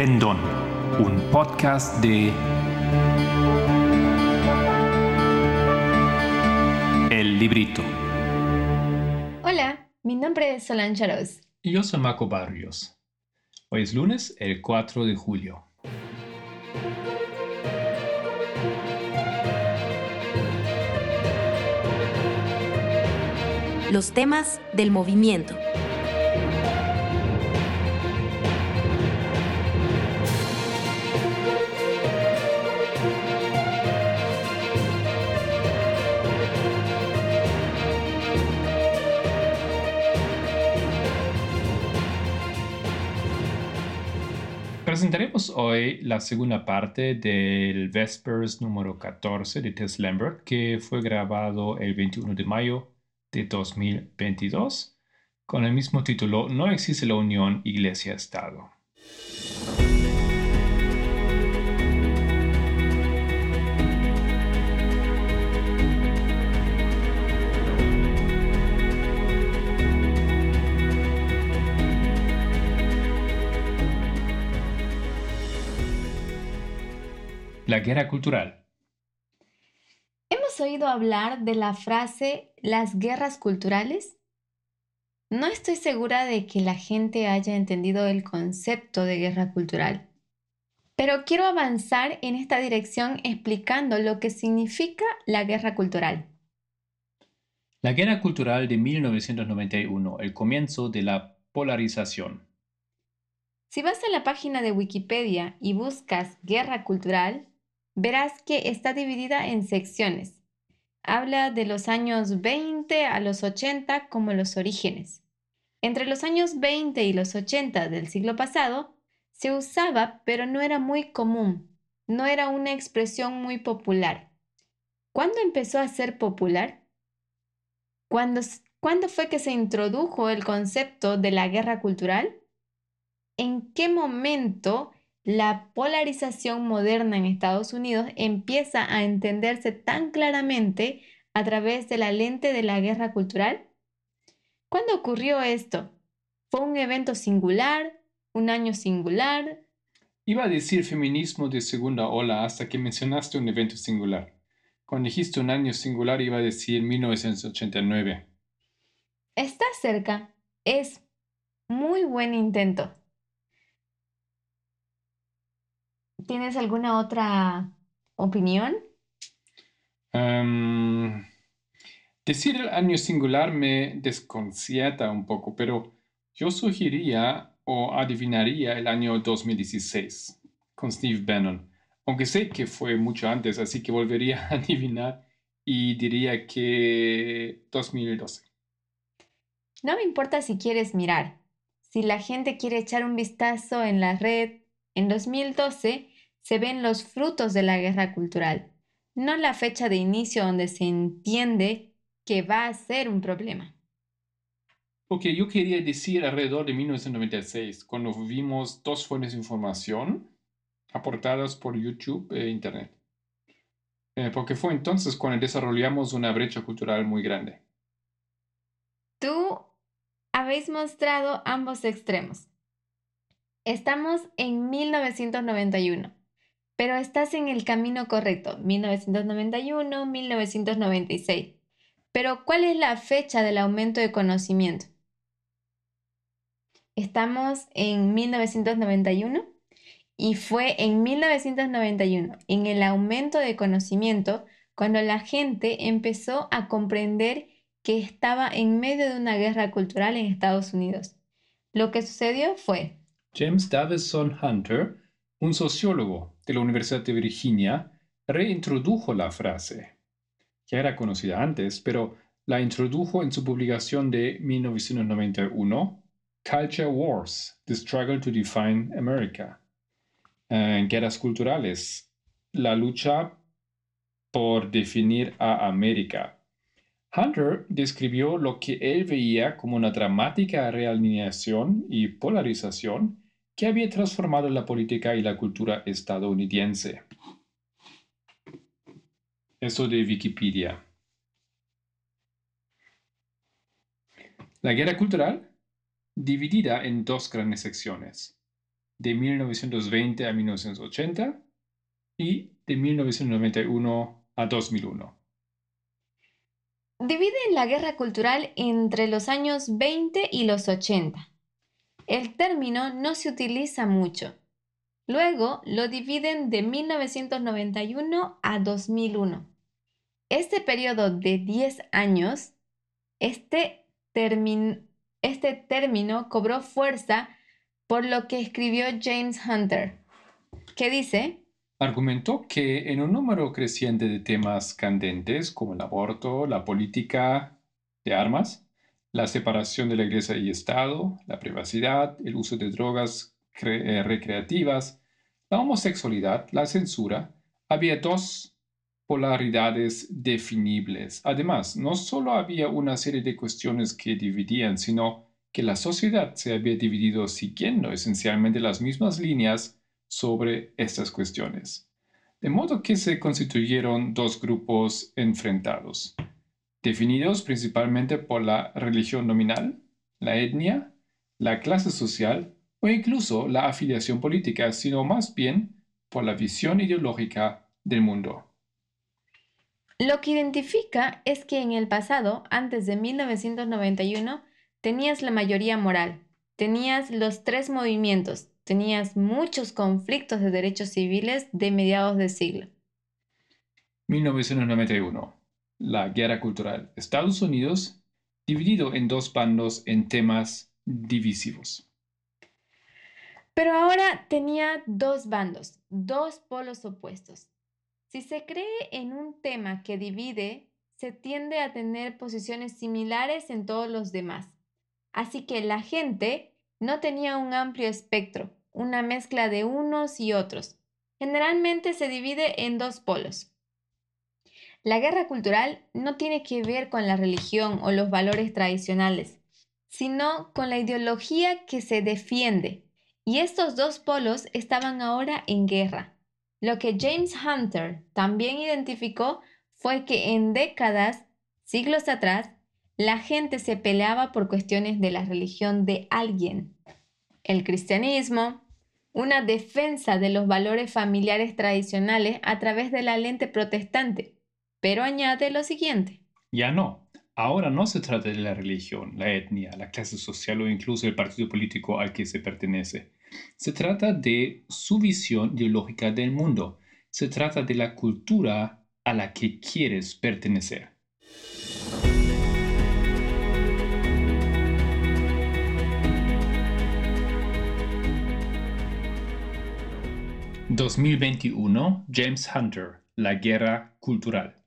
Pendón, un podcast de El Librito. Hola, mi nombre es Solange Aroz. Y yo soy Marco Barrios. Hoy es lunes, el 4 de julio. Los temas del movimiento. Presentaremos hoy la segunda parte del Vespers número 14 de Tess Lambert, que fue grabado el 21 de mayo de 2022, con el mismo título No existe la unión Iglesia-Estado. La guerra cultural. ¿Hemos oído hablar de la frase las guerras culturales? No estoy segura de que la gente haya entendido el concepto de guerra cultural, pero quiero avanzar en esta dirección explicando lo que significa la guerra cultural. La guerra cultural de 1991, el comienzo de la polarización. Si vas a la página de Wikipedia y buscas guerra cultural, verás que está dividida en secciones. Habla de los años 20 a los 80 como los orígenes. Entre los años 20 y los 80 del siglo pasado, se usaba, pero no era muy común, no era una expresión muy popular. ¿Cuándo empezó a ser popular? ¿Cuándo, ¿Cuándo fue que se introdujo el concepto de la guerra cultural? ¿En qué momento la polarización moderna en Estados Unidos empieza a entenderse tan claramente a través de la lente de la guerra cultural? ¿Cuándo ocurrió esto? ¿Fue un evento singular? ¿Un año singular? Iba a decir feminismo de segunda ola hasta que mencionaste un evento singular. Cuando dijiste un año singular iba a decir 1989. Está cerca. Es muy buen intento. ¿Tienes alguna otra opinión? Um, decir el año singular me desconcierta un poco, pero yo sugeriría o adivinaría el año 2016 con Steve Bannon, aunque sé que fue mucho antes, así que volvería a adivinar y diría que 2012. No me importa si quieres mirar. Si la gente quiere echar un vistazo en la red, en 2012 se ven los frutos de la guerra cultural, no la fecha de inicio donde se entiende que va a ser un problema. Ok, yo quería decir alrededor de 1996, cuando vimos dos fuentes de información aportadas por YouTube e Internet. Eh, porque fue entonces cuando desarrollamos una brecha cultural muy grande. Tú habéis mostrado ambos extremos. Estamos en 1991 pero estás en el camino correcto, 1991, 1996. Pero ¿cuál es la fecha del aumento de conocimiento? Estamos en 1991 y fue en 1991, en el aumento de conocimiento, cuando la gente empezó a comprender que estaba en medio de una guerra cultural en Estados Unidos. Lo que sucedió fue... James Davison Hunter, un sociólogo, de la Universidad de Virginia reintrodujo la frase. Ya era conocida antes, pero la introdujo en su publicación de 1991, Culture Wars, The Struggle to Define America. En guerras culturales, la lucha por definir a América. Hunter describió lo que él veía como una dramática realineación y polarización que había transformado la política y la cultura estadounidense. Eso de Wikipedia. La guerra cultural, dividida en dos grandes secciones. de 1920 a 1980 y de 1991 a 2001. Dividen la guerra cultural entre los años 20 y los 80. El término no se utiliza mucho. Luego lo dividen de 1991 a 2001. Este periodo de 10 años, este, este término cobró fuerza por lo que escribió James Hunter, que dice, argumentó que en un número creciente de temas candentes como el aborto, la política de armas, la separación de la iglesia y Estado, la privacidad, el uso de drogas eh, recreativas, la homosexualidad, la censura, había dos polaridades definibles. Además, no solo había una serie de cuestiones que dividían, sino que la sociedad se había dividido siguiendo esencialmente las mismas líneas sobre estas cuestiones. De modo que se constituyeron dos grupos enfrentados, definidos principalmente por la religión nominal, la etnia, la clase social o incluso la afiliación política, sino más bien por la visión ideológica del mundo. Lo que identifica es que en el pasado, antes de 1991, tenías la mayoría moral, tenías los tres movimientos, tenías muchos conflictos de derechos civiles de mediados de siglo. 1991. La guerra cultural. Estados Unidos dividido en dos bandos en temas divisivos. Pero ahora tenía dos bandos, dos polos opuestos. Si se cree en un tema que divide, se tiende a tener posiciones similares en todos los demás. Así que la gente no tenía un amplio espectro, una mezcla de unos y otros. Generalmente se divide en dos polos. La guerra cultural no tiene que ver con la religión o los valores tradicionales, sino con la ideología que se defiende. Y estos dos polos estaban ahora en guerra. Lo que James Hunter también identificó fue que en décadas, siglos atrás, la gente se peleaba por cuestiones de la religión de alguien. El cristianismo, una defensa de los valores familiares tradicionales a través de la lente protestante, pero añade lo siguiente. Ya no. Ahora no se trata de la religión, la etnia, la clase social o incluso el partido político al que se pertenece. Se trata de su visión ideológica del mundo. Se trata de la cultura a la que quieres pertenecer. 2021, James Hunter, La Guerra Cultural.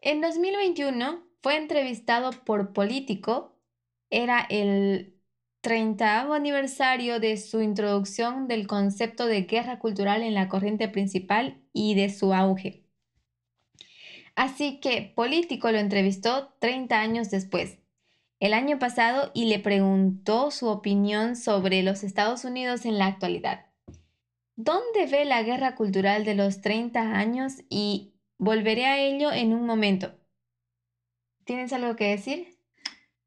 En 2021 fue entrevistado por Político. Era el 30 aniversario de su introducción del concepto de guerra cultural en la corriente principal y de su auge. Así que Político lo entrevistó 30 años después, el año pasado, y le preguntó su opinión sobre los Estados Unidos en la actualidad. ¿Dónde ve la guerra cultural de los 30 años? Y volveré a ello en un momento. ¿Tienes algo que decir?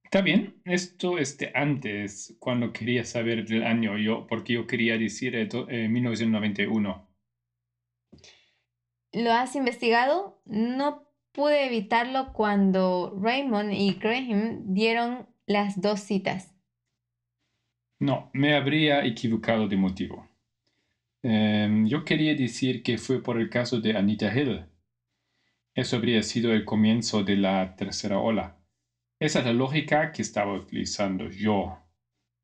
Está bien, esto este, antes, cuando quería saber del año, yo, porque yo quería decir esto, 1991. ¿Lo has investigado? No pude evitarlo cuando Raymond y Graham dieron las dos citas. No, me habría equivocado de motivo. Em, yo quería decir que fue por el caso de Anita Hill. Eso habría sido el comienzo de la tercera ola. Esa es la lógica que estaba utilizando yo,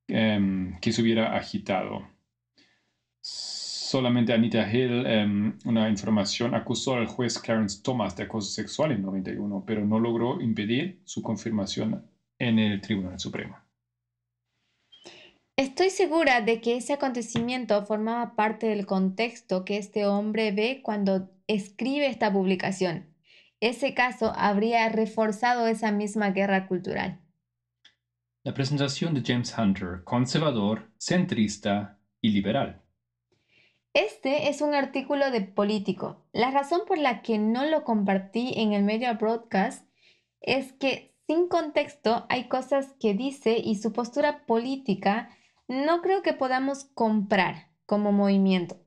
em, que se hubiera agitado. Solamente Anita Hill, em, una información, acusó al juez Clarence Thomas de acoso sexual en 91, pero no logró impedir su confirmación en el Tribunal Supremo. Estoy segura de que ese acontecimiento formaba parte del contexto que este hombre ve cuando escribe esta publicación. Ese caso habría reforzado esa misma guerra cultural. La presentación de James Hunter, conservador, centrista y liberal. Este es un artículo de Político. La razón por la que no lo compartí en el media broadcast es que sin contexto hay cosas que dice y su postura política no creo que podamos comprar como movimiento.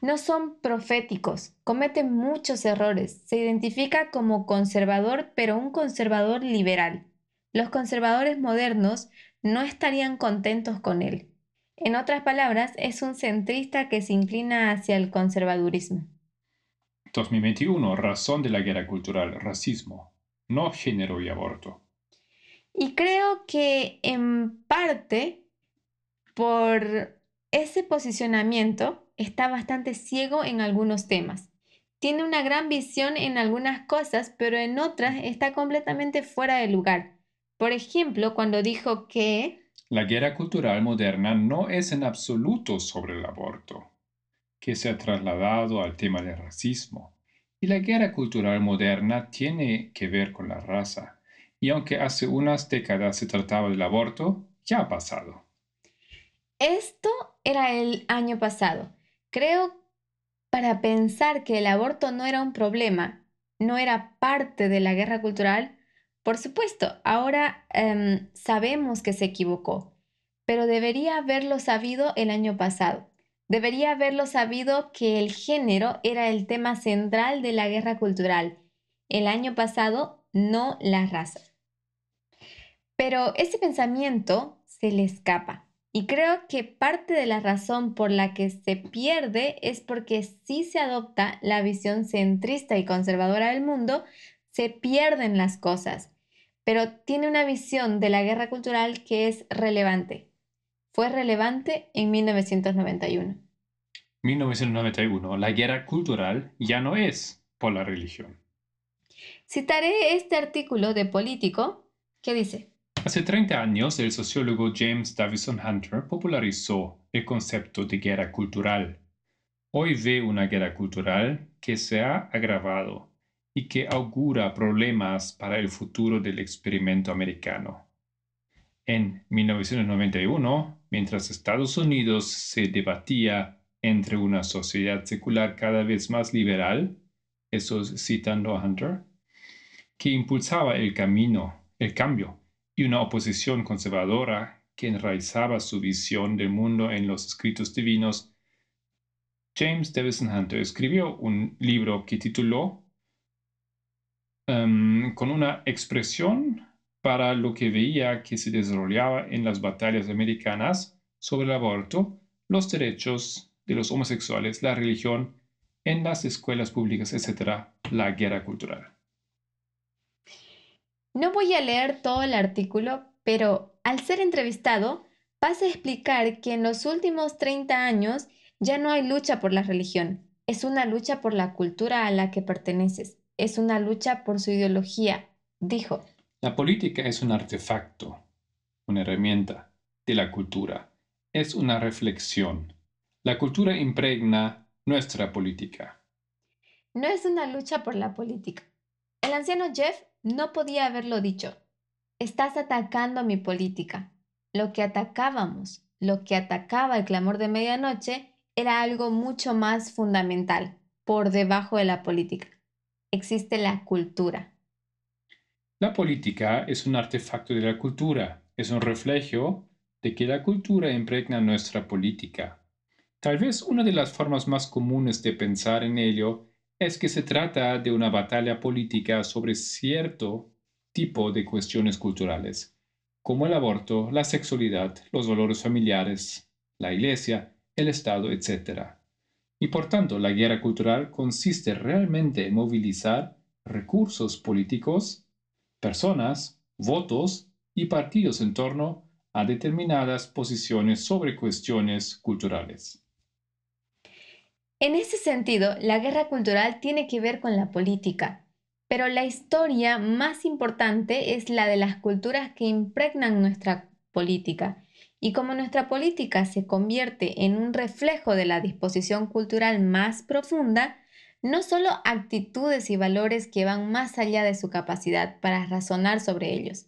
No son proféticos, cometen muchos errores. Se identifica como conservador, pero un conservador liberal. Los conservadores modernos no estarían contentos con él. En otras palabras, es un centrista que se inclina hacia el conservadurismo. 2021, razón de la guerra cultural, racismo, no género y aborto. Y creo que en parte por ese posicionamiento está bastante ciego en algunos temas. Tiene una gran visión en algunas cosas, pero en otras está completamente fuera de lugar. Por ejemplo, cuando dijo que... La guerra cultural moderna no es en absoluto sobre el aborto, que se ha trasladado al tema del racismo. Y la guerra cultural moderna tiene que ver con la raza. Y aunque hace unas décadas se trataba del aborto, ya ha pasado. Esto era el año pasado. Creo para pensar que el aborto no era un problema, no era parte de la guerra cultural, por supuesto, ahora em, sabemos que se equivocó, pero debería haberlo sabido el año pasado. Debería haberlo sabido que el género era el tema central de la guerra cultural. El año pasado, no la raza. Pero ese pensamiento se le escapa. Y creo que parte de la razón por la que se pierde es porque si se adopta la visión centrista y conservadora del mundo, se pierden las cosas. Pero tiene una visión de la guerra cultural que es relevante. Fue relevante en 1991. 1991. La guerra cultural ya no es por la religión. Citaré este artículo de Político que dice, Hace 30 años, el sociólogo James Davison Hunter popularizó el concepto de guerra cultural. Hoy ve una guerra cultural que se ha agravado y que augura problemas para el futuro del experimento americano. En 1991, mientras Estados Unidos se debatía entre una sociedad secular cada vez más liberal, eso citando a Hunter, que impulsaba el camino, el cambio y una oposición conservadora que enraizaba su visión del mundo en los escritos divinos, James Davison Hunter escribió un libro que tituló um, con una expresión para lo que veía que se desarrollaba en las batallas americanas sobre el aborto, los derechos de los homosexuales, la religión, en las escuelas públicas, etc., la guerra cultural. No voy a leer todo el artículo, pero al ser entrevistado, pasa a explicar que en los últimos 30 años ya no hay lucha por la religión, es una lucha por la cultura a la que perteneces, es una lucha por su ideología, dijo. La política es un artefacto, una herramienta de la cultura, es una reflexión. La cultura impregna nuestra política. No es una lucha por la política. El anciano Jeff no podía haberlo dicho. Estás atacando mi política. Lo que atacábamos, lo que atacaba el clamor de medianoche, era algo mucho más fundamental, por debajo de la política. Existe la cultura. La política es un artefacto de la cultura, es un reflejo de que la cultura impregna nuestra política. Tal vez una de las formas más comunes de pensar en ello es que se trata de una batalla política sobre cierto tipo de cuestiones culturales, como el aborto, la sexualidad, los valores familiares, la iglesia, el Estado, etc. Y por tanto, la guerra cultural consiste realmente en movilizar recursos políticos, personas, votos y partidos en torno a determinadas posiciones sobre cuestiones culturales. En ese sentido, la guerra cultural tiene que ver con la política, pero la historia más importante es la de las culturas que impregnan nuestra política. Y como nuestra política se convierte en un reflejo de la disposición cultural más profunda, no solo actitudes y valores que van más allá de su capacidad para razonar sobre ellos.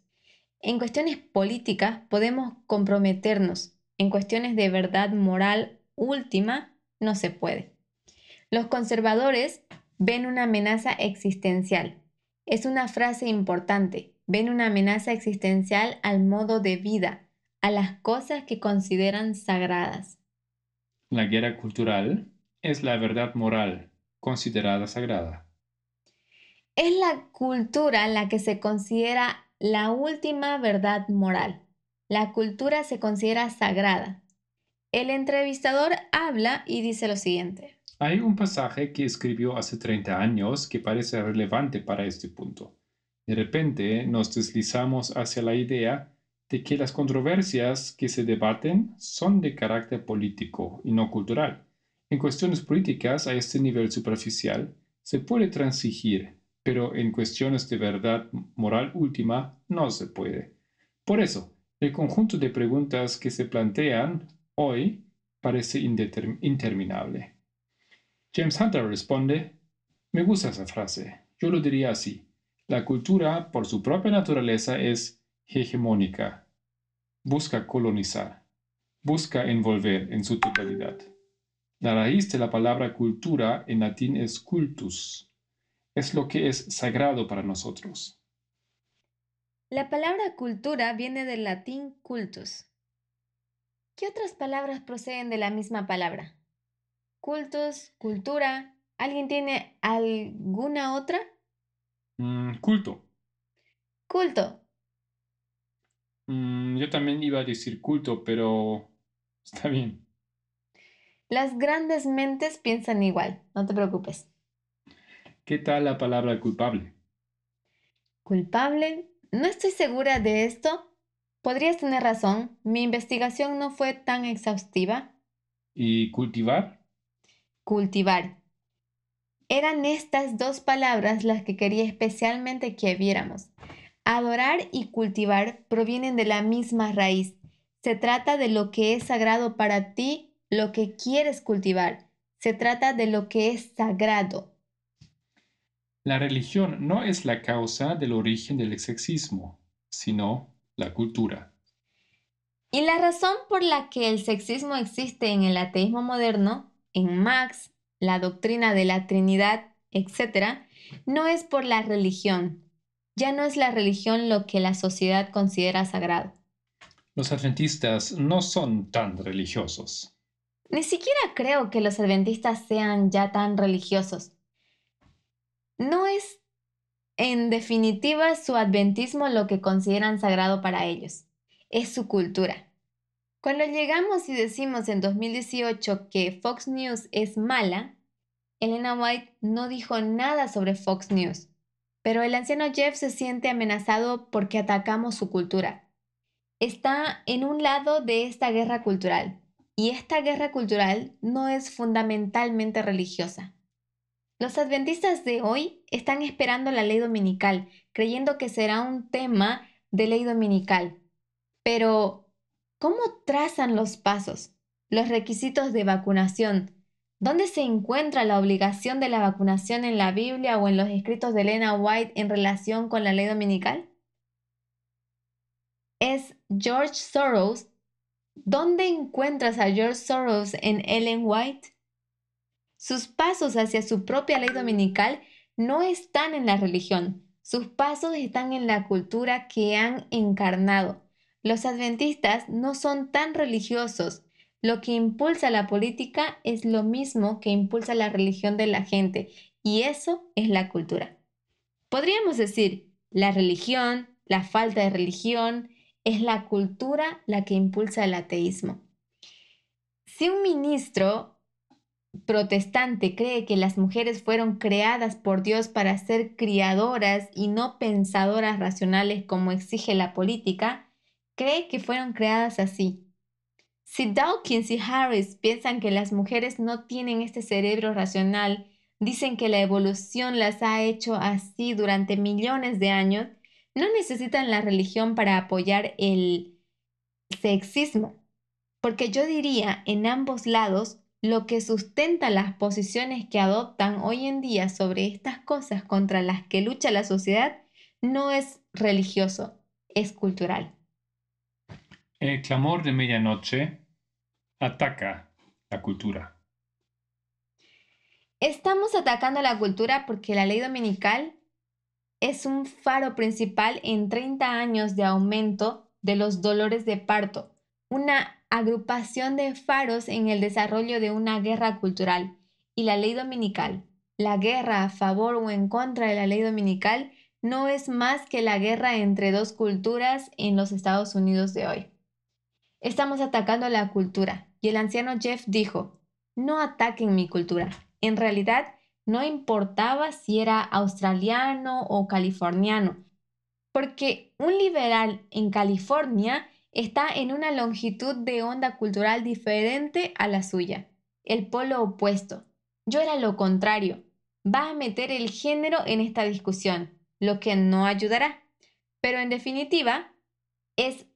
En cuestiones políticas podemos comprometernos, en cuestiones de verdad moral última no se puede. Los conservadores ven una amenaza existencial. Es una frase importante. Ven una amenaza existencial al modo de vida, a las cosas que consideran sagradas. La guerra cultural es la verdad moral considerada sagrada. Es la cultura la que se considera la última verdad moral. La cultura se considera sagrada. El entrevistador habla y dice lo siguiente. Hay un pasaje que escribió hace 30 años que parece relevante para este punto. De repente nos deslizamos hacia la idea de que las controversias que se debaten son de carácter político y no cultural. En cuestiones políticas a este nivel superficial se puede transigir, pero en cuestiones de verdad moral última no se puede. Por eso, el conjunto de preguntas que se plantean hoy parece interminable. James Hunter responde, me gusta esa frase, yo lo diría así. La cultura, por su propia naturaleza, es hegemónica. Busca colonizar. Busca envolver en su totalidad. La raíz de la palabra cultura en latín es cultus. Es lo que es sagrado para nosotros. La palabra cultura viene del latín cultus. ¿Qué otras palabras proceden de la misma palabra? Cultus, cultura. ¿Alguien tiene alguna otra? Mm, culto. Culto. Mm, yo también iba a decir culto, pero está bien. Las grandes mentes piensan igual, no te preocupes. ¿Qué tal la palabra culpable? ¿Culpable? No estoy segura de esto. Podrías tener razón, mi investigación no fue tan exhaustiva. ¿Y cultivar? Cultivar. Eran estas dos palabras las que quería especialmente que viéramos. Adorar y cultivar provienen de la misma raíz. Se trata de lo que es sagrado para ti, lo que quieres cultivar. Se trata de lo que es sagrado. La religión no es la causa del origen del sexismo, sino la cultura. Y la razón por la que el sexismo existe en el ateísmo moderno, en Max, la doctrina de la Trinidad, etc., no es por la religión. Ya no es la religión lo que la sociedad considera sagrado. Los adventistas no son tan religiosos. Ni siquiera creo que los adventistas sean ya tan religiosos. No es, en definitiva, su adventismo lo que consideran sagrado para ellos. Es su cultura. Cuando llegamos y decimos en 2018 que Fox News es mala, Elena White no dijo nada sobre Fox News, pero el anciano Jeff se siente amenazado porque atacamos su cultura. Está en un lado de esta guerra cultural, y esta guerra cultural no es fundamentalmente religiosa. Los adventistas de hoy están esperando la ley dominical, creyendo que será un tema de ley dominical. Pero ¿Cómo trazan los pasos, los requisitos de vacunación? ¿Dónde se encuentra la obligación de la vacunación en la Biblia o en los escritos de Elena White en relación con la ley dominical? ¿Es George Soros? ¿Dónde encuentras a George Soros en Ellen White? Sus pasos hacia su propia ley dominical no están en la religión, sus pasos están en la cultura que han encarnado los adventistas no son tan religiosos. Lo que impulsa la política es lo mismo que impulsa la religión de la gente, y eso es la cultura. Podríamos decir, la religión, la falta de religión, es la cultura la que impulsa el ateísmo. Si un ministro protestante cree que las mujeres fueron creadas por Dios para ser criadoras y no pensadoras racionales como exige la política, cree que fueron creadas así. Si Dawkins y Harris piensan que las mujeres no tienen este cerebro racional, dicen que la evolución las ha hecho así durante millones de años, no necesitan la religión para apoyar el sexismo, porque yo diría en ambos lados lo que sustenta las posiciones que adoptan hoy en día sobre estas cosas contra las que lucha la sociedad no es religioso, es cultural. El clamor de medianoche ataca la cultura. Estamos atacando la cultura porque la ley dominical es un faro principal en 30 años de aumento de los dolores de parto. una agrupación de faros en el desarrollo de una guerra cultural y la ley dominical. La guerra a favor o en contra de la ley dominical no es más que la guerra entre dos culturas en los Estados Unidos de hoy. Estamos atacando la cultura y el anciano Jeff dijo, no ataquen mi cultura. En realidad, no importaba si era australiano o californiano, porque un liberal en California está en una longitud de onda cultural diferente a la suya, el polo opuesto. Yo era lo contrario. Va a meter el género en esta discusión, lo que no ayudará. Pero en definitiva, es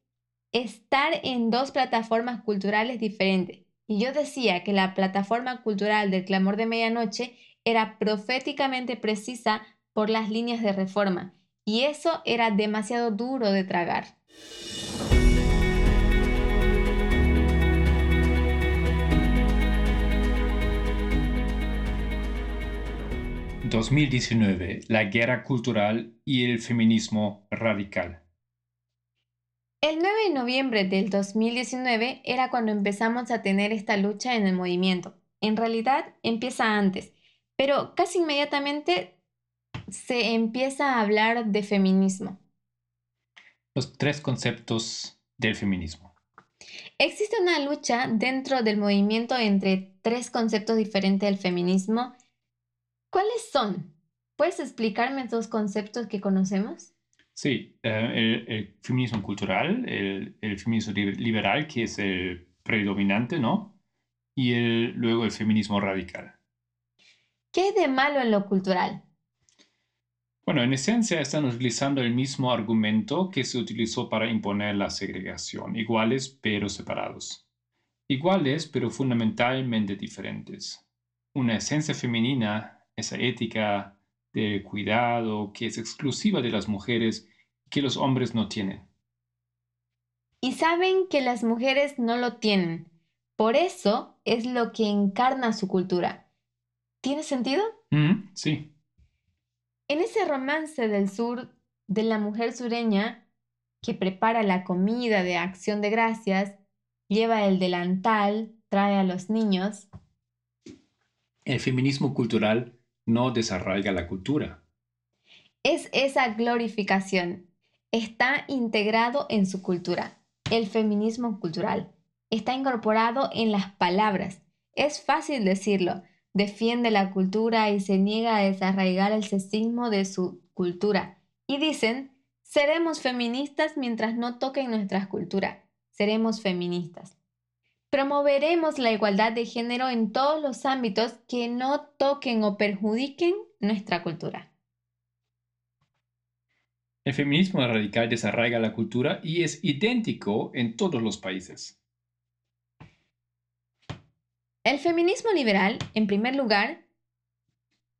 estar en dos plataformas culturales diferentes. Y yo decía que la plataforma cultural del clamor de medianoche era proféticamente precisa por las líneas de reforma, y eso era demasiado duro de tragar. ...2019... La guerra cultural y el feminismo radical. El 9 de noviembre del 2019 era cuando empezamos a tener esta lucha en el movimiento. En realidad empieza antes, pero casi inmediatamente se empieza a hablar de feminismo. Los tres conceptos del feminismo. Existe una lucha dentro del movimiento entre tres conceptos diferentes del feminismo. ¿Cuáles son? ¿Puedes explicarme estos conceptos que conocemos? Sí, eh, el, feminismo cultural, el, feminismo liberal, que es el predominante, ¿no? Y luego el feminismo radical. ¿Qué es de malo en lo cultural? Bueno, en esencia están utilizando el mismo argumento que se utilizó para imponer la segregación, iguales pero separados. Iguales pero fundamentalmente diferentes. Una esencia femenina, esa ética de cuidado que es exclusiva de las mujeres que los hombres no tienen. Y saben que las mujeres no lo tienen. Por eso es lo que encarna su cultura. ¿Tiene sentido? Mm, sí. En ese romance del sur de la mujer sureña que prepara la comida de acción de gracias, lleva el delantal, trae a los niños. El feminismo cultural no desarraiga la cultura. Es esa glorificación. Está integrado en su cultura. El feminismo cultural está incorporado en las palabras. Es fácil decirlo. Defiende la cultura y se niega a desarraigar el sexismo de su cultura. Y dicen, seremos feministas mientras no toquen nuestra cultura. Seremos feministas. Promoveremos la igualdad de género en todos los ámbitos que no toquen o perjudiquen nuestra cultura. El feminismo radical desarraiga la cultura y es idéntico en todos los países. El feminismo liberal, en primer lugar,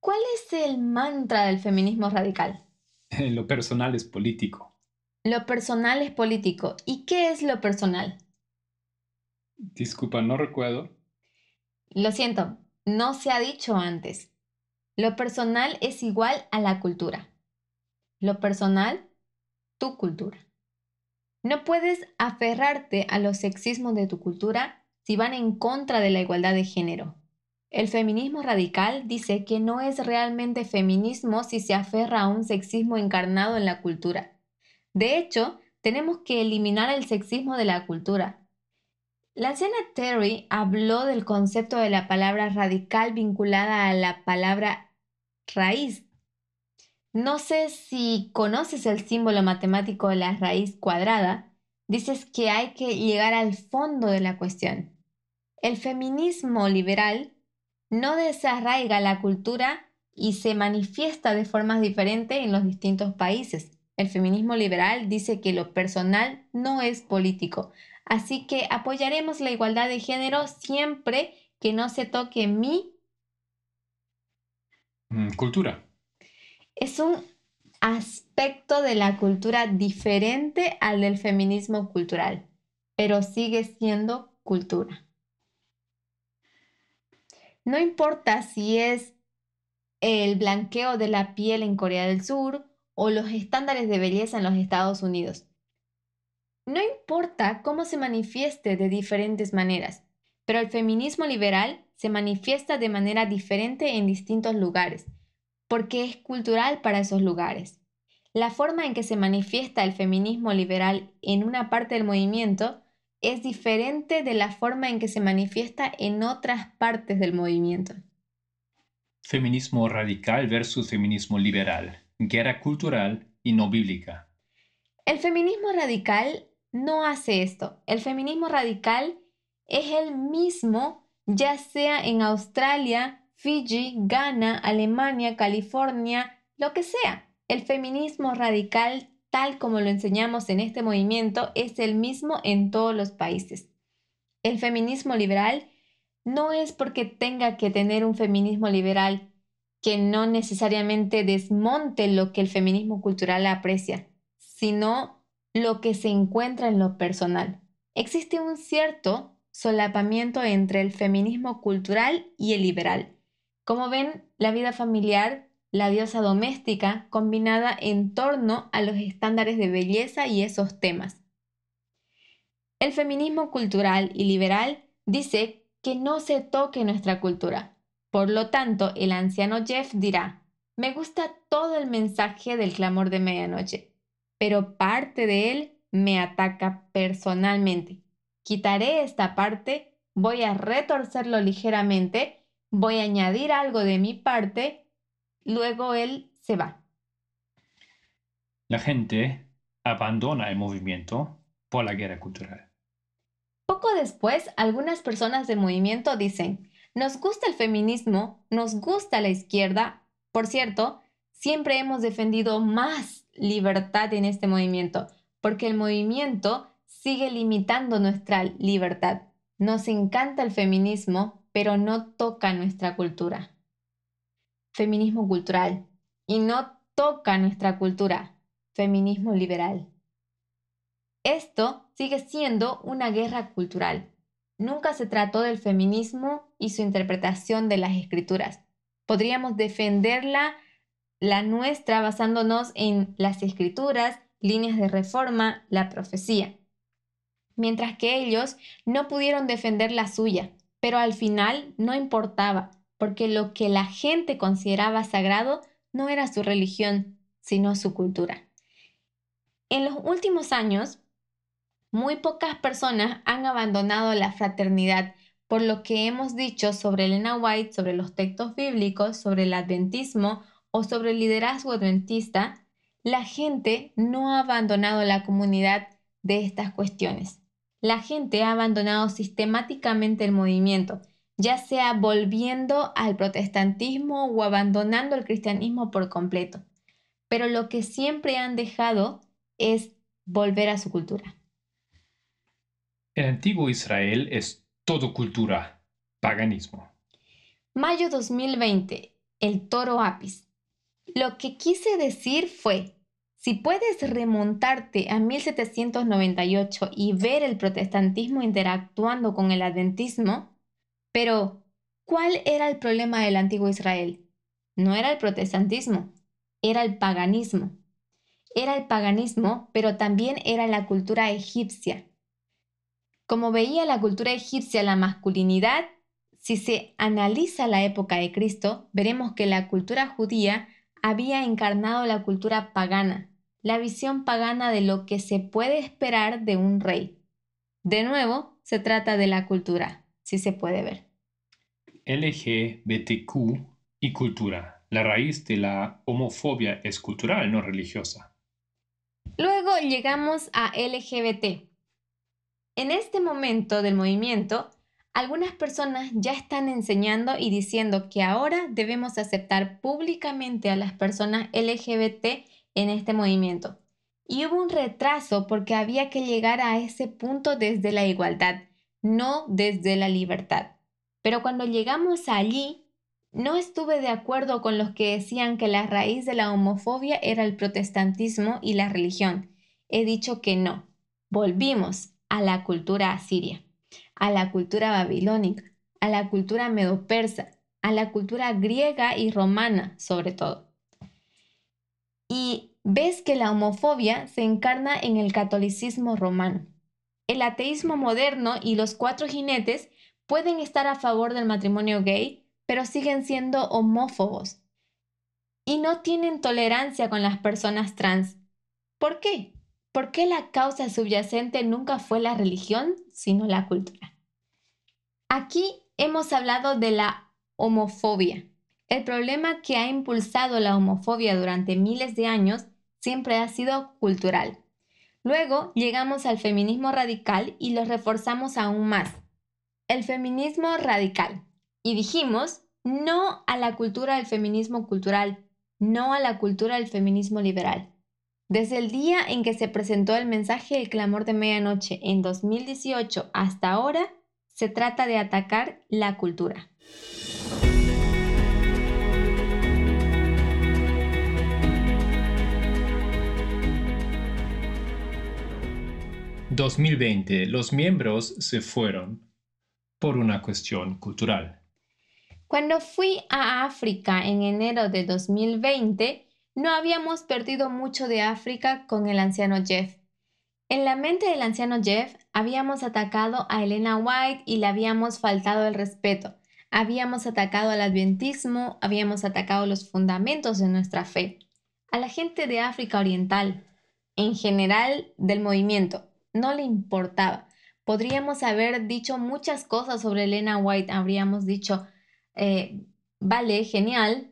¿cuál es el mantra del feminismo radical? Lo personal es político. Lo personal es político. ¿Y qué es lo personal? Disculpa, no recuerdo. Lo siento, no se ha dicho antes. Lo personal es igual a la cultura. Lo personal, tu cultura. No puedes aferrarte a los sexismos de tu cultura si van en contra de la igualdad de género. El feminismo radical dice que no es realmente feminismo si se aferra a un sexismo encarnado en la cultura. De hecho, tenemos que eliminar el sexismo de la cultura, la anciana Terry habló del concepto de la palabra radical vinculada a la palabra raíz. No sé si conoces el símbolo matemático de la raíz cuadrada. Dices que hay que llegar al fondo de la cuestión. El feminismo liberal no desarraiga la cultura y se manifiesta de formas diferentes en los distintos países. El feminismo liberal dice que lo personal no es político, Así que apoyaremos la igualdad de género siempre que no se toque mi mm, cultura. Es un aspecto de la cultura diferente al del feminismo cultural, pero sigue siendo cultura. No importa si es el blanqueo de la piel en Corea del Sur o los estándares de belleza en los Estados Unidos. No importa cómo se manifieste de diferentes maneras, pero el feminismo liberal se manifiesta de manera diferente en distintos lugares, porque es cultural para esos lugares. La forma en que se manifiesta el feminismo liberal en una parte del movimiento es diferente de la forma en que se manifiesta en otras partes del movimiento. Feminismo radical versus feminismo liberal, guerra cultural y no bíblica. El feminismo radical no hace esto. El feminismo radical es el mismo ya sea en Australia, Fiji, Ghana, Alemania, California, lo que sea. El feminismo radical, tal como lo enseñamos en este movimiento, es el mismo en todos los países. El feminismo liberal no es porque tenga que tener un feminismo liberal que no necesariamente desmonte lo que el feminismo cultural aprecia, sino lo que se encuentra en lo personal. Existe un cierto solapamiento entre el feminismo cultural y el liberal. Como ven, la vida familiar la diosa doméstica combinada en torno a los estándares de belleza y esos temas. El feminismo cultural y liberal dice que no se toque nuestra cultura. Por lo tanto, el anciano Jeff dirá, me gusta todo el mensaje del clamor de medianoche, pero parte de él me ataca personalmente. Quitaré esta parte, voy a retorcerlo ligeramente, voy a añadir algo de mi parte Luego él se va. La gente abandona el movimiento por la guerra cultural. Poco después, algunas personas del movimiento dicen, nos gusta el feminismo, nos gusta la izquierda. Por cierto, siempre hemos defendido más libertad en este movimiento, porque el movimiento sigue limitando nuestra libertad. Nos encanta el feminismo, pero no toca nuestra cultura feminismo cultural y no toca nuestra cultura, feminismo liberal. Esto sigue siendo una guerra cultural. Nunca se trató del feminismo y su interpretación de las escrituras. Podríamos defenderla, la nuestra, basándonos en las escrituras, líneas de reforma, la profecía. Mientras que ellos no pudieron defender la suya, pero al final no importaba, porque lo que la gente consideraba sagrado no era su religión, sino su cultura. En los últimos años, muy pocas personas han abandonado la fraternidad por lo que hemos dicho sobre Elena White, sobre los textos bíblicos, sobre el adventismo o sobre el liderazgo adventista, la gente no ha abandonado la comunidad de estas cuestiones. La gente ha abandonado sistemáticamente el movimiento ya sea volviendo al protestantismo o abandonando el cristianismo por completo. Pero lo que siempre han dejado es volver a su cultura. El antiguo Israel es todo cultura, paganismo. Mayo 2020, el toro Apis. Lo que quise decir fue, si puedes remontarte a 1798 y ver el protestantismo interactuando con el adventismo, pero, ¿cuál era el problema del antiguo Israel? No era el protestantismo, era el paganismo. Era el paganismo, pero también era la cultura egipcia. Como veía la cultura egipcia la masculinidad, si se analiza la época de Cristo, veremos que la cultura judía había encarnado la cultura pagana, la visión pagana de lo que se puede esperar de un rey. De nuevo, se trata de la cultura si se puede ver. LGBTQ y cultura. La raíz de la homofobia es cultural, no religiosa. Luego llegamos a LGBT. En este momento del movimiento, algunas personas ya están enseñando y diciendo que ahora debemos aceptar públicamente a las personas LGBT en este movimiento. Y hubo un retraso porque había que llegar a ese punto desde la igualdad no desde la libertad. Pero cuando llegamos allí, no estuve de acuerdo con los que decían que la raíz de la homofobia era el protestantismo y la religión. He dicho que no. Volvimos a la cultura asiria, a la cultura babilónica, a la cultura medo-persa, a la cultura griega y romana sobre todo. Y ves que la homofobia se encarna en el catolicismo romano. el ateísmo moderno y los cuatro jinetes pueden estar a favor del matrimonio gay, pero siguen siendo homófobos y no tienen tolerancia con las personas trans. ¿Por qué? ¿Por qué la causa subyacente nunca fue la religión, sino la cultura? Aquí hemos hablado de la homofobia. El problema que ha impulsado la homofobia durante miles de años siempre ha sido cultural. Luego llegamos al feminismo radical y lo reforzamos aún más. El feminismo radical. Y dijimos no a la cultura del feminismo cultural, no a la cultura del feminismo liberal. Desde el día en que se presentó el mensaje El clamor de medianoche en 2018 hasta ahora, se trata de atacar la cultura. ...2020... los miembros se fueron por una cuestión cultural. Cuando fui a África en enero de 2020, no habíamos perdido mucho de África con el anciano Jeff. En la mente del anciano Jeff habíamos atacado a Elena White y le habíamos faltado el respeto. Habíamos atacado al adventismo, habíamos atacado los fundamentos de nuestra fe. A la gente de África Oriental, en general del movimiento, no le importaba. Podríamos haber dicho muchas cosas sobre Elena White, habríamos dicho, eh, vale, genial.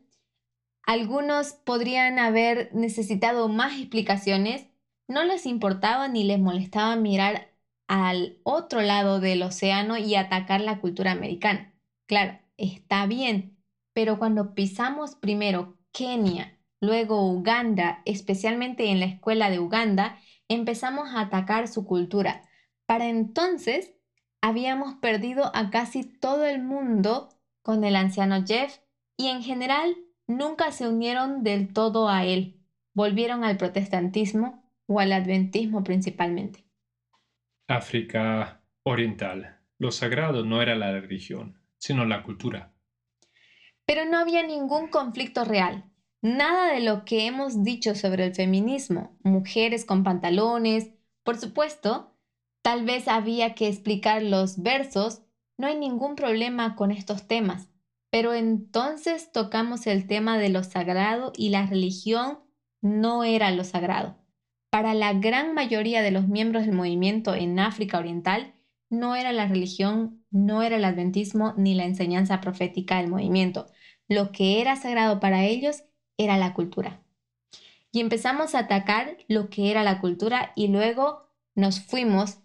Algunos podrían haber necesitado más explicaciones. No les importaba ni les molestaba mirar al otro lado del océano y atacar la cultura americana. Claro, está bien, pero cuando pisamos primero Kenia, luego Uganda, especialmente en la escuela de Uganda, empezamos a atacar su cultura. Para entonces habíamos perdido a casi todo el mundo con el anciano Jeff y en general nunca se unieron del todo a él, volvieron al protestantismo o al adventismo principalmente. África Oriental. Lo sagrado no era la religión, sino la cultura. Pero no había ningún conflicto real. Nada de lo que hemos dicho sobre el feminismo, mujeres con pantalones, por supuesto, tal vez había que explicar los versos no hay ningún problema con estos temas, pero entonces tocamos el tema de lo sagrado y la religión no era lo sagrado. Para la gran mayoría de los miembros del movimiento en África Oriental, no era la religión, no era el adventismo ni la enseñanza profética del movimiento. Lo que era sagrado para ellos era la cultura. Y empezamos a atacar lo que era la cultura y luego nos fuimos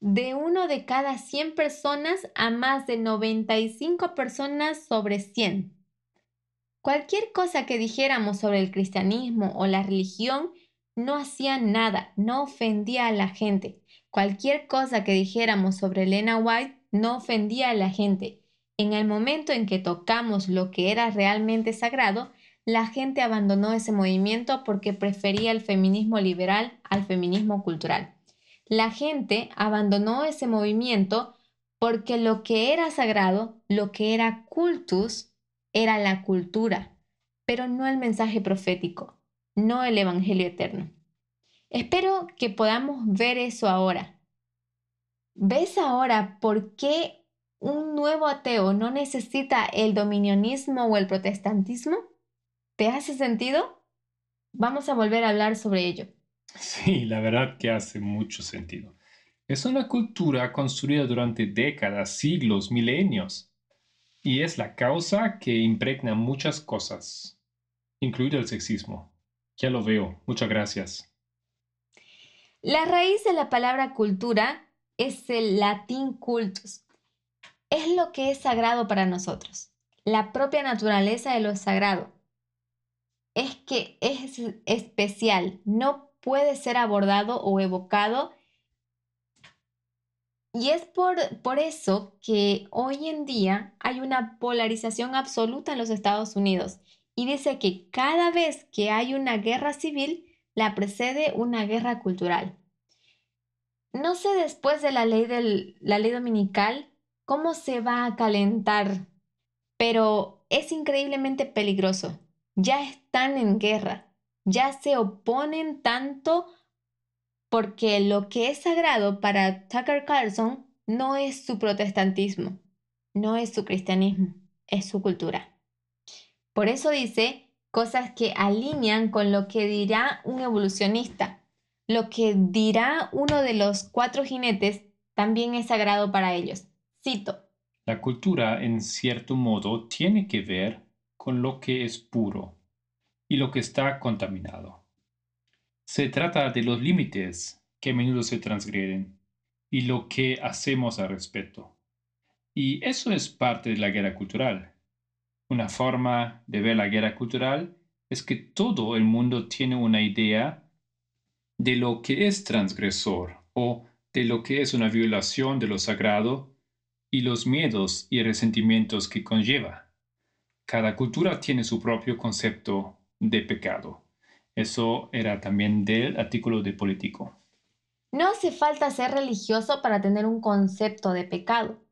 de uno de cada 100 personas a más de 95 personas sobre 100. Cualquier cosa que dijéramos sobre el cristianismo o la religión no hacía nada, no ofendía a la gente. Cualquier cosa que dijéramos sobre Elena White no ofendía a la gente. En el momento en que tocamos lo que era realmente sagrado, la gente abandonó ese movimiento porque prefería el feminismo liberal al feminismo cultural. La gente abandonó ese movimiento porque lo que era sagrado, lo que era cultus, era la cultura, pero no el mensaje profético, no el Evangelio eterno. Espero que podamos ver eso ahora. ¿Ves ahora por qué un nuevo ateo no necesita el dominionismo o el protestantismo? ¿Te hace sentido? Vamos a volver a hablar sobre ello. Sí, la verdad que hace mucho sentido. Es una cultura construida durante décadas, siglos, milenios. Y es la causa que impregna muchas cosas, incluido el sexismo. Ya lo veo. Muchas gracias. La raíz de la palabra cultura es el latín cultus. Es lo que es sagrado para nosotros. La propia naturaleza de lo sagrado. Es que es especial, no puede ser abordado o evocado. Y es por, por eso que hoy en día hay una polarización absoluta en los Estados Unidos y dice que cada vez que hay una guerra civil, la precede una guerra cultural. No sé después de la ley, del, la ley dominical cómo se va a calentar, pero es increíblemente peligroso. Ya están en guerra ya se oponen tanto porque lo que es sagrado para Tucker Carlson no es su protestantismo, no es su cristianismo, es su cultura. Por eso dice cosas que alinean con lo que dirá un evolucionista. Lo que dirá uno de los cuatro jinetes también es sagrado para ellos. Cito. La cultura, en cierto modo, tiene que ver con lo que es puro y lo que está contaminado. Se trata de los límites que a menudo se transgreden y lo que hacemos al respecto. Y eso es parte de la guerra cultural. Una forma de ver la guerra cultural es que todo el mundo tiene una idea de lo que es transgresor o de lo que es una violación de lo sagrado y los miedos y resentimientos que conlleva. Cada cultura tiene su propio concepto de pecado. Eso era también del artículo de Político. No hace falta ser religioso para tener un concepto de pecado.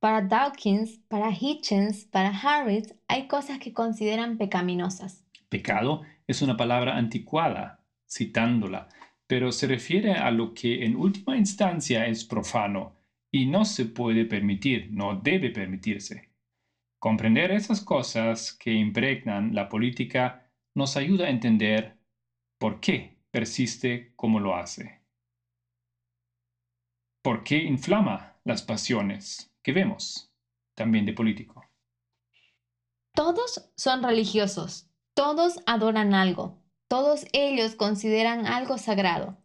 Para Dawkins, para Hitchens, para Harris, hay cosas que consideran pecaminosas. Pecado es una palabra anticuada, citándola, pero se refiere a lo que en última instancia es profano y no se puede permitir, no debe permitirse. Comprender esas cosas que impregnan la política nos ayuda a entender por qué persiste como lo hace. ¿Por qué inflama las pasiones que vemos también de político? Todos son religiosos, todos adoran algo, todos ellos consideran algo sagrado,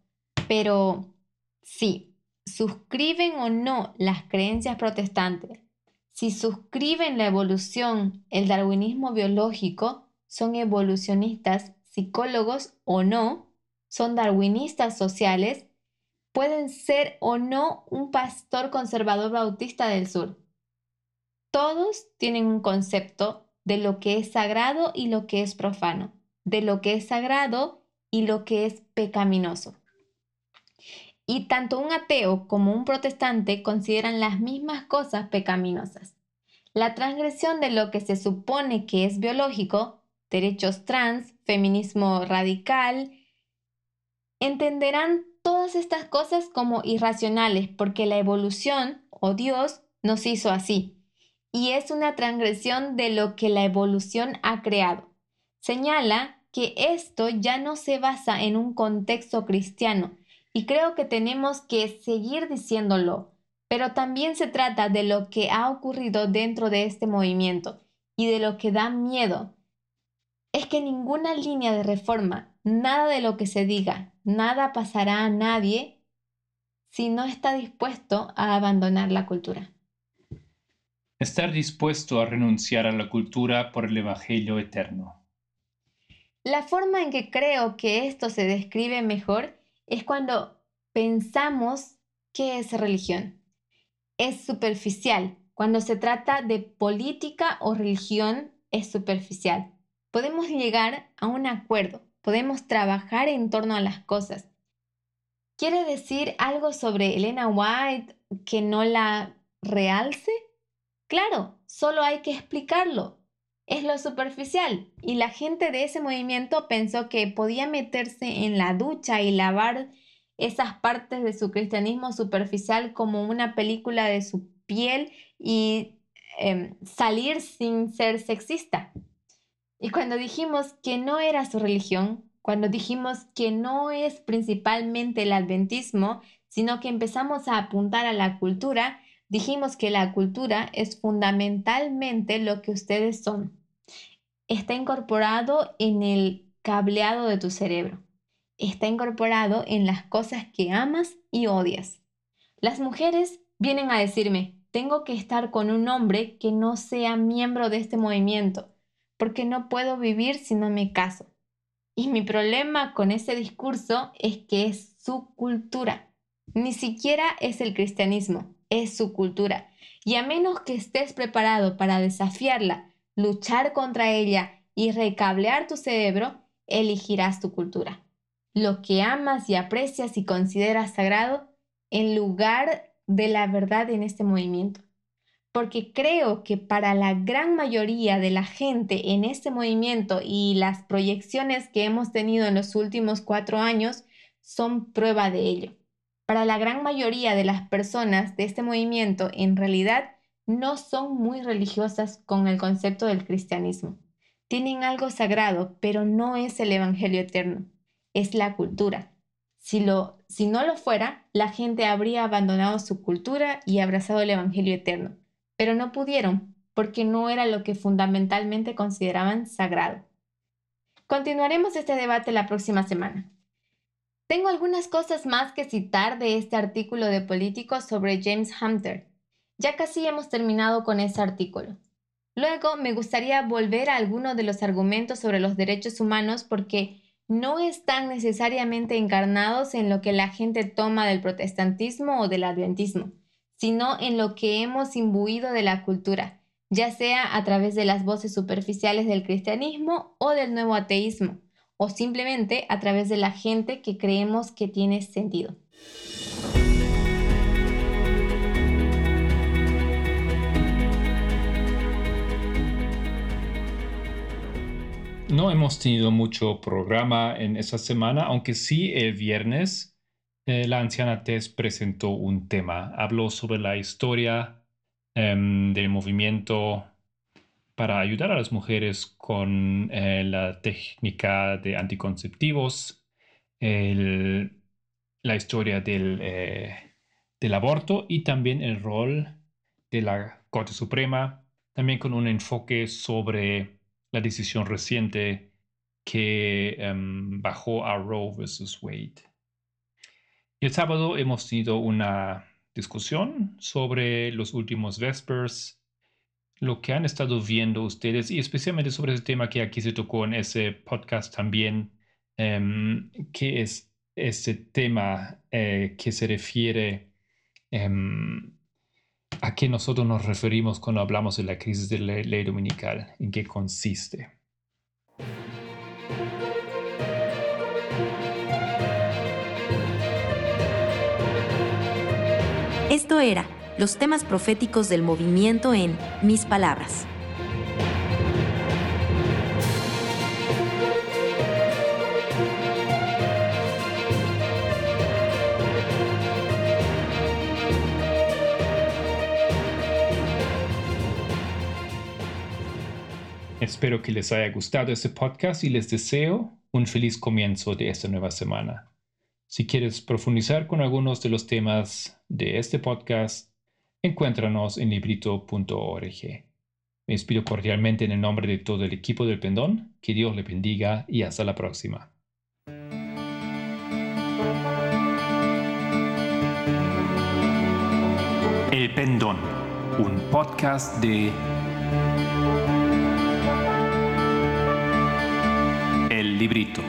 pero sí, suscriben o no las creencias protestantes, si suscriben la evolución, el darwinismo biológico, son evolucionistas, psicólogos o no, son darwinistas sociales, pueden ser o no un pastor conservador bautista del sur. Todos tienen un concepto de lo que es sagrado y lo que es profano, de lo que es sagrado y lo que es pecaminoso. Y tanto un ateo como un protestante consideran las mismas cosas pecaminosas. La transgresión de lo que se supone que es biológico, derechos trans, feminismo radical, entenderán todas estas cosas como irracionales porque la evolución o Dios nos hizo así. Y es una transgresión de lo que la evolución ha creado. Señala que esto ya no se basa en un contexto cristiano, y creo que tenemos que seguir diciéndolo, pero también se trata de lo que ha ocurrido dentro de este movimiento y de lo que da miedo. Es que ninguna línea de reforma, nada de lo que se diga, nada pasará a nadie si no está dispuesto a abandonar la cultura. Estar dispuesto a renunciar a la cultura por el Evangelio eterno. La forma en que creo que esto se describe mejor es cuando pensamos qué es religión. Es superficial. Cuando se trata de política o religión, es superficial. Podemos llegar a un acuerdo, podemos trabajar en torno a las cosas. ¿Quiere decir algo sobre Elena White que no la realce? Claro, solo hay que explicarlo. Es lo superficial. Y la gente de ese movimiento pensó que podía meterse en la ducha y lavar esas partes de su cristianismo superficial como una película de su piel y em, salir sin ser sexista. Y cuando dijimos que no era su religión, cuando dijimos que no es principalmente el adventismo, sino que empezamos a apuntar a la cultura, dijimos que la cultura es fundamentalmente lo que ustedes son. Está incorporado en el cableado de tu cerebro está incorporado en las cosas que amas y odias. Las mujeres vienen a decirme, tengo que estar con un hombre que no sea miembro de este movimiento, porque no puedo vivir si no me caso. Y mi problema con ese discurso es que es su cultura. Ni siquiera es el cristianismo, es su cultura. Y a menos que estés preparado para desafiarla, luchar contra ella y recablear tu cerebro, elegirás tu cultura lo que amas y aprecias y consideras sagrado en lugar de la verdad en este movimiento. Porque creo que para la gran mayoría de la gente en este movimiento y las proyecciones que hemos tenido en los últimos cuatro años, son prueba de ello. Para la gran mayoría de las personas de este movimiento, en realidad no son muy religiosas con el concepto del cristianismo. Tienen algo sagrado, pero no es el Evangelio eterno, es la cultura. Si, si no lo fuera, la gente habría abandonado su cultura y abrazado el Evangelio eterno, pero no pudieron porque no era lo que fundamentalmente consideraban sagrado. Continuaremos este debate la próxima semana. Tengo algunas cosas más que citar de este artículo de Políticos sobre James Hunter. Ya casi hemos terminado con ese artículo. Luego me gustaría volver a algunos de los argumentos sobre los derechos humanos porque no están necesariamente encarnados en lo que la gente toma del protestantismo o del adventismo, sino en lo que hemos imbuido de la cultura, ya sea a través de las voces superficiales del cristianismo o del nuevo ateísmo, o simplemente a través de la gente que creemos que tiene sentido. No hemos tenido mucho programa en esa semana, aunque sí el viernes eh, la anciana Tess presentó un tema. Habló sobre la historia em, del movimiento para ayudar a las mujeres con eh, la técnica de anticonceptivos, la historia del, eh, del aborto y también el rol de la Corte Suprema, también con un enfoque sobre la decisión reciente que em, bajó a Roe versus Wade. El sábado hemos tenido una discusión sobre los últimos Vespers, lo que han estado viendo ustedes y especialmente sobre ese tema que aquí se tocó en ese podcast también, em, que es ese tema eh, que se refiere em, a qué nosotros nos referimos cuando hablamos de la crisis de la ley dominical, en qué consiste. Era los temas proféticos del movimiento en Mis Palabras. Espero que les haya gustado este podcast y les deseo un feliz comienzo de esta nueva semana. Si quieres profundizar con algunos de los temas de este podcast, encuéntranos en librito.org. Me despido cordialmente en el nombre de todo el equipo del Pendón. Que Dios le bendiga y hasta la próxima. El Pendón, un podcast de librito.